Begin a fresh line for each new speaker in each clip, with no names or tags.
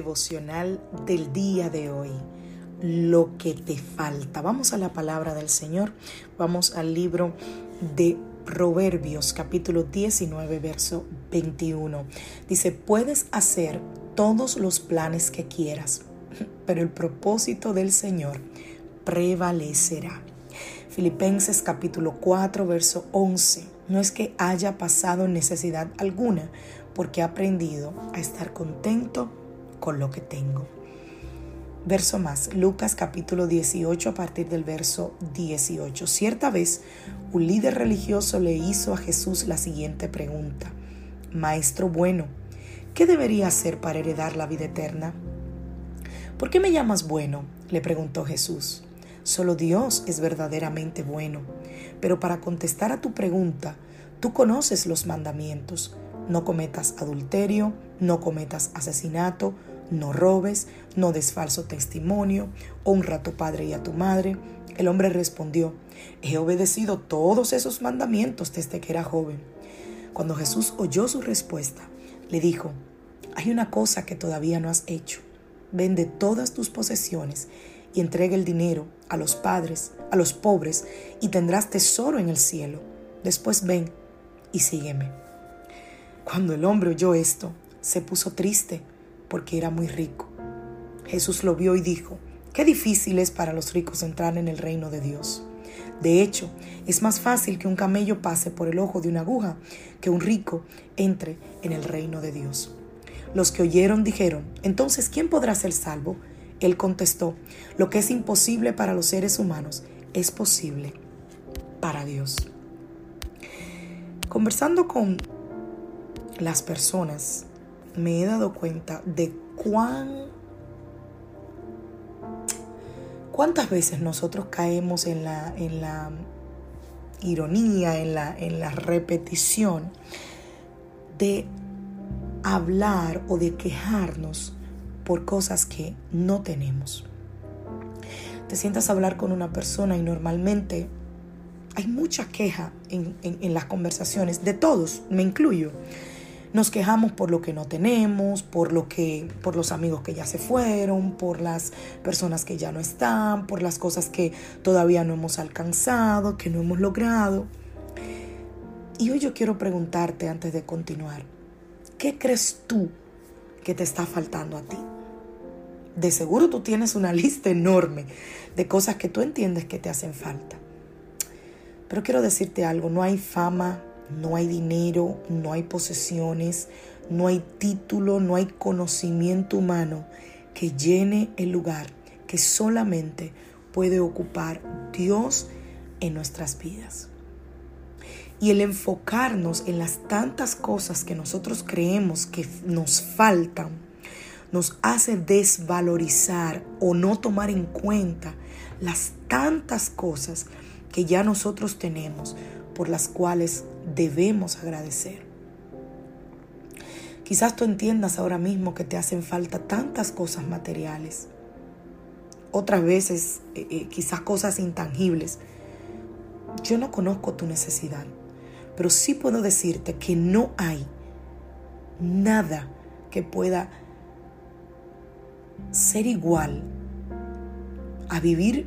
Devocional del día de hoy. Lo que te falta. Vamos a la palabra del Señor. Vamos al libro de Proverbios capítulo 19 verso 21. Dice, puedes hacer todos los planes que quieras, pero el propósito del Señor prevalecerá. Filipenses capítulo 4 verso 11. No es que haya pasado necesidad alguna, porque he aprendido a estar contento con lo que tengo. Verso más, Lucas capítulo 18 a partir del verso 18. Cierta vez un líder religioso le hizo a Jesús la siguiente pregunta. Maestro bueno, ¿qué debería hacer para heredar la vida eterna? ¿Por qué me llamas bueno? le preguntó Jesús. Solo Dios es verdaderamente bueno. Pero para contestar a tu pregunta, tú conoces los mandamientos. No cometas adulterio, no cometas asesinato, no robes, no des falso testimonio, honra a tu padre y a tu madre. El hombre respondió, he obedecido todos esos mandamientos desde que era joven. Cuando Jesús oyó su respuesta, le dijo, hay una cosa que todavía no has hecho. Vende todas tus posesiones y entrega el dinero a los padres, a los pobres, y tendrás tesoro en el cielo. Después ven y sígueme. Cuando el hombre oyó esto, se puso triste porque era muy rico. Jesús lo vio y dijo, qué difícil es para los ricos entrar en el reino de Dios. De hecho, es más fácil que un camello pase por el ojo de una aguja que un rico entre en el reino de Dios. Los que oyeron dijeron, entonces, ¿quién podrá ser salvo? Él contestó, lo que es imposible para los seres humanos es posible para Dios. Conversando con las personas me he dado cuenta de cuán cuántas veces nosotros caemos en la, en la ironía, en la, en la repetición de hablar o de quejarnos por cosas que no tenemos. Te sientas a hablar con una persona y normalmente hay mucha queja en, en las conversaciones, de todos, me incluyo. Nos quejamos por lo que no tenemos, por lo que por los amigos que ya se fueron, por las personas que ya no están, por las cosas que todavía no hemos alcanzado, que no hemos logrado. Y hoy yo quiero preguntarte antes de continuar, ¿qué crees tú que te está faltando a ti? De seguro tú tienes una lista enorme de cosas que tú entiendes que te hacen falta. Pero quiero decirte algo, no hay fama, no hay dinero, no hay posesiones, no hay título, no hay conocimiento humano que llene el lugar que solamente puede ocupar Dios en nuestras vidas. Y el enfocarnos en las tantas cosas que nosotros creemos que nos faltan, nos hace desvalorizar o no tomar en cuenta las tantas cosas que ya nosotros tenemos por las cuales debemos agradecer. Quizás tú entiendas ahora mismo que te hacen falta tantas cosas materiales, otras veces eh, eh, quizás cosas intangibles. Yo no conozco tu necesidad, pero sí puedo decirte que no hay nada que pueda ser igual a vivir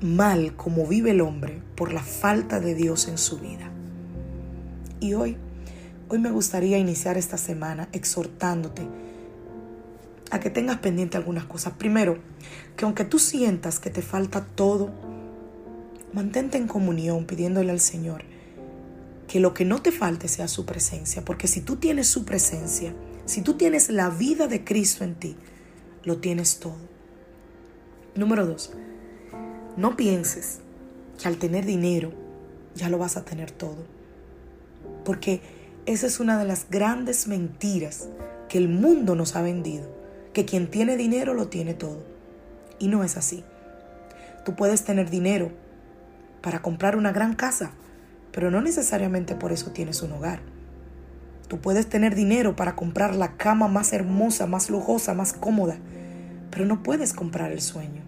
mal como vive el hombre por la falta de Dios en su vida. Y hoy, hoy me gustaría iniciar esta semana exhortándote a que tengas pendiente algunas cosas. Primero, que aunque tú sientas que te falta todo, mantente en comunión pidiéndole al Señor que lo que no te falte sea su presencia, porque si tú tienes su presencia, si tú tienes la vida de Cristo en ti, lo tienes todo. Número dos, no pienses que al tener dinero ya lo vas a tener todo. Porque esa es una de las grandes mentiras que el mundo nos ha vendido. Que quien tiene dinero lo tiene todo. Y no es así. Tú puedes tener dinero para comprar una gran casa, pero no necesariamente por eso tienes un hogar. Tú puedes tener dinero para comprar la cama más hermosa, más lujosa, más cómoda, pero no puedes comprar el sueño.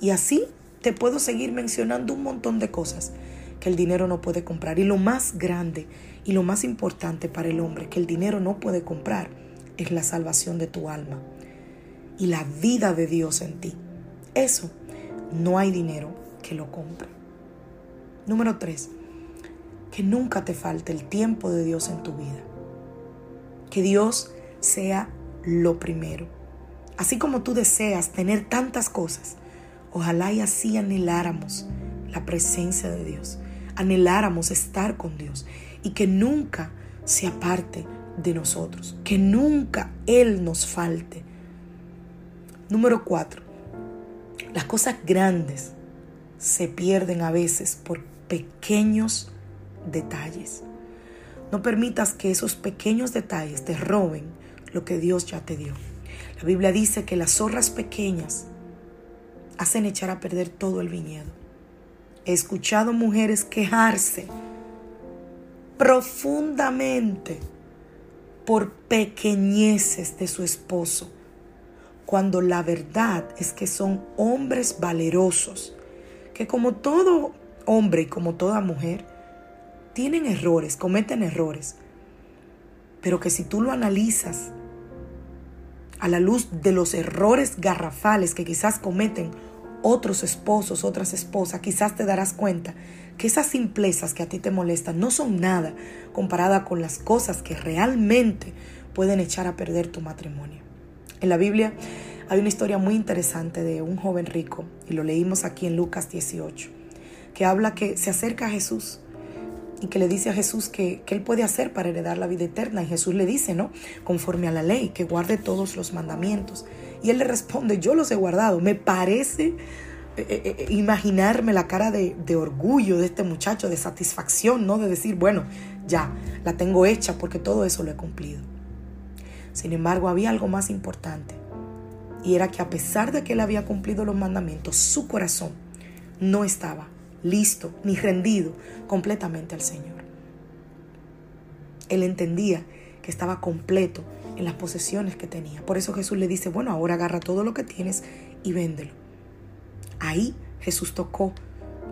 Y así te puedo seguir mencionando un montón de cosas que el dinero no puede comprar. Y lo más grande y lo más importante para el hombre que el dinero no puede comprar es la salvación de tu alma y la vida de Dios en ti. Eso no hay dinero que lo compre. Número tres, que nunca te falte el tiempo de Dios en tu vida. Que Dios sea lo primero. Así como tú deseas tener tantas cosas, ojalá y así anheláramos la presencia de Dios, anheláramos estar con Dios y que nunca se aparte de nosotros, que nunca Él nos falte. Número cuatro, las cosas grandes se pierden a veces por pequeños detalles. No permitas que esos pequeños detalles te roben lo que Dios ya te dio. La Biblia dice que las zorras pequeñas hacen echar a perder todo el viñedo. He escuchado mujeres quejarse profundamente por pequeñeces de su esposo, cuando la verdad es que son hombres valerosos, que como todo hombre y como toda mujer, tienen errores, cometen errores, pero que si tú lo analizas a la luz de los errores garrafales que quizás cometen otros esposos, otras esposas, quizás te darás cuenta que esas simplezas que a ti te molestan no son nada comparada con las cosas que realmente pueden echar a perder tu matrimonio. En la Biblia hay una historia muy interesante de un joven rico, y lo leímos aquí en Lucas 18, que habla que se acerca a Jesús y que le dice a Jesús que, él puede hacer para heredar la vida eterna. Y Jesús le dice, ¿no? Conforme a la ley, que guarde todos los mandamientos. Y él le responde, yo los he guardado. Me parece eh, eh, eh, imaginarme la cara de, de, orgullo de este muchacho, de satisfacción, ¿no? De decir, bueno, ya, la tengo hecha porque todo eso lo he cumplido. Sin embargo, había algo más importante. Y era que a pesar de que él había cumplido los mandamientos, su corazón no estaba listo ni rendido completamente al Señor. Él entendía que estaba completo en las posesiones que tenía. Por eso Jesús le dice, bueno, ahora agarra todo lo que tienes y véndelo. Ahí Jesús tocó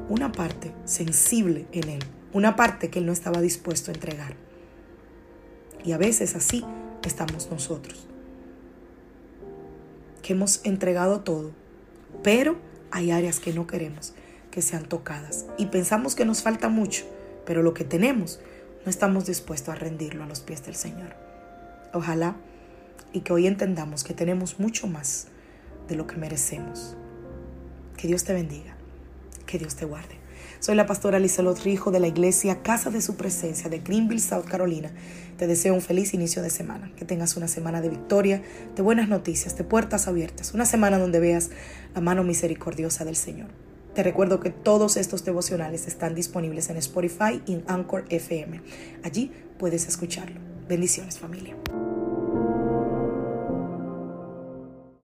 una parte sensible en él, una parte que él no estaba dispuesto a entregar. Y a veces así estamos nosotros, que hemos entregado todo, pero hay áreas que no queremos que sean tocadas. Y pensamos que nos falta mucho, pero lo que tenemos no estamos dispuestos a rendirlo a los pies del Señor. Ojalá y que hoy entendamos que tenemos mucho más de lo que merecemos. Que Dios te bendiga, que Dios te guarde. Soy la pastora Lizelot Rijo de la iglesia Casa de Su Presencia de Greenville, South Carolina. Te deseo un feliz inicio de semana, que tengas una semana de victoria, de buenas noticias, de puertas abiertas, una semana donde veas la mano misericordiosa del Señor. Te recuerdo que todos estos devocionales están disponibles en Spotify y en Anchor FM. Allí puedes escucharlo. Bendiciones familia.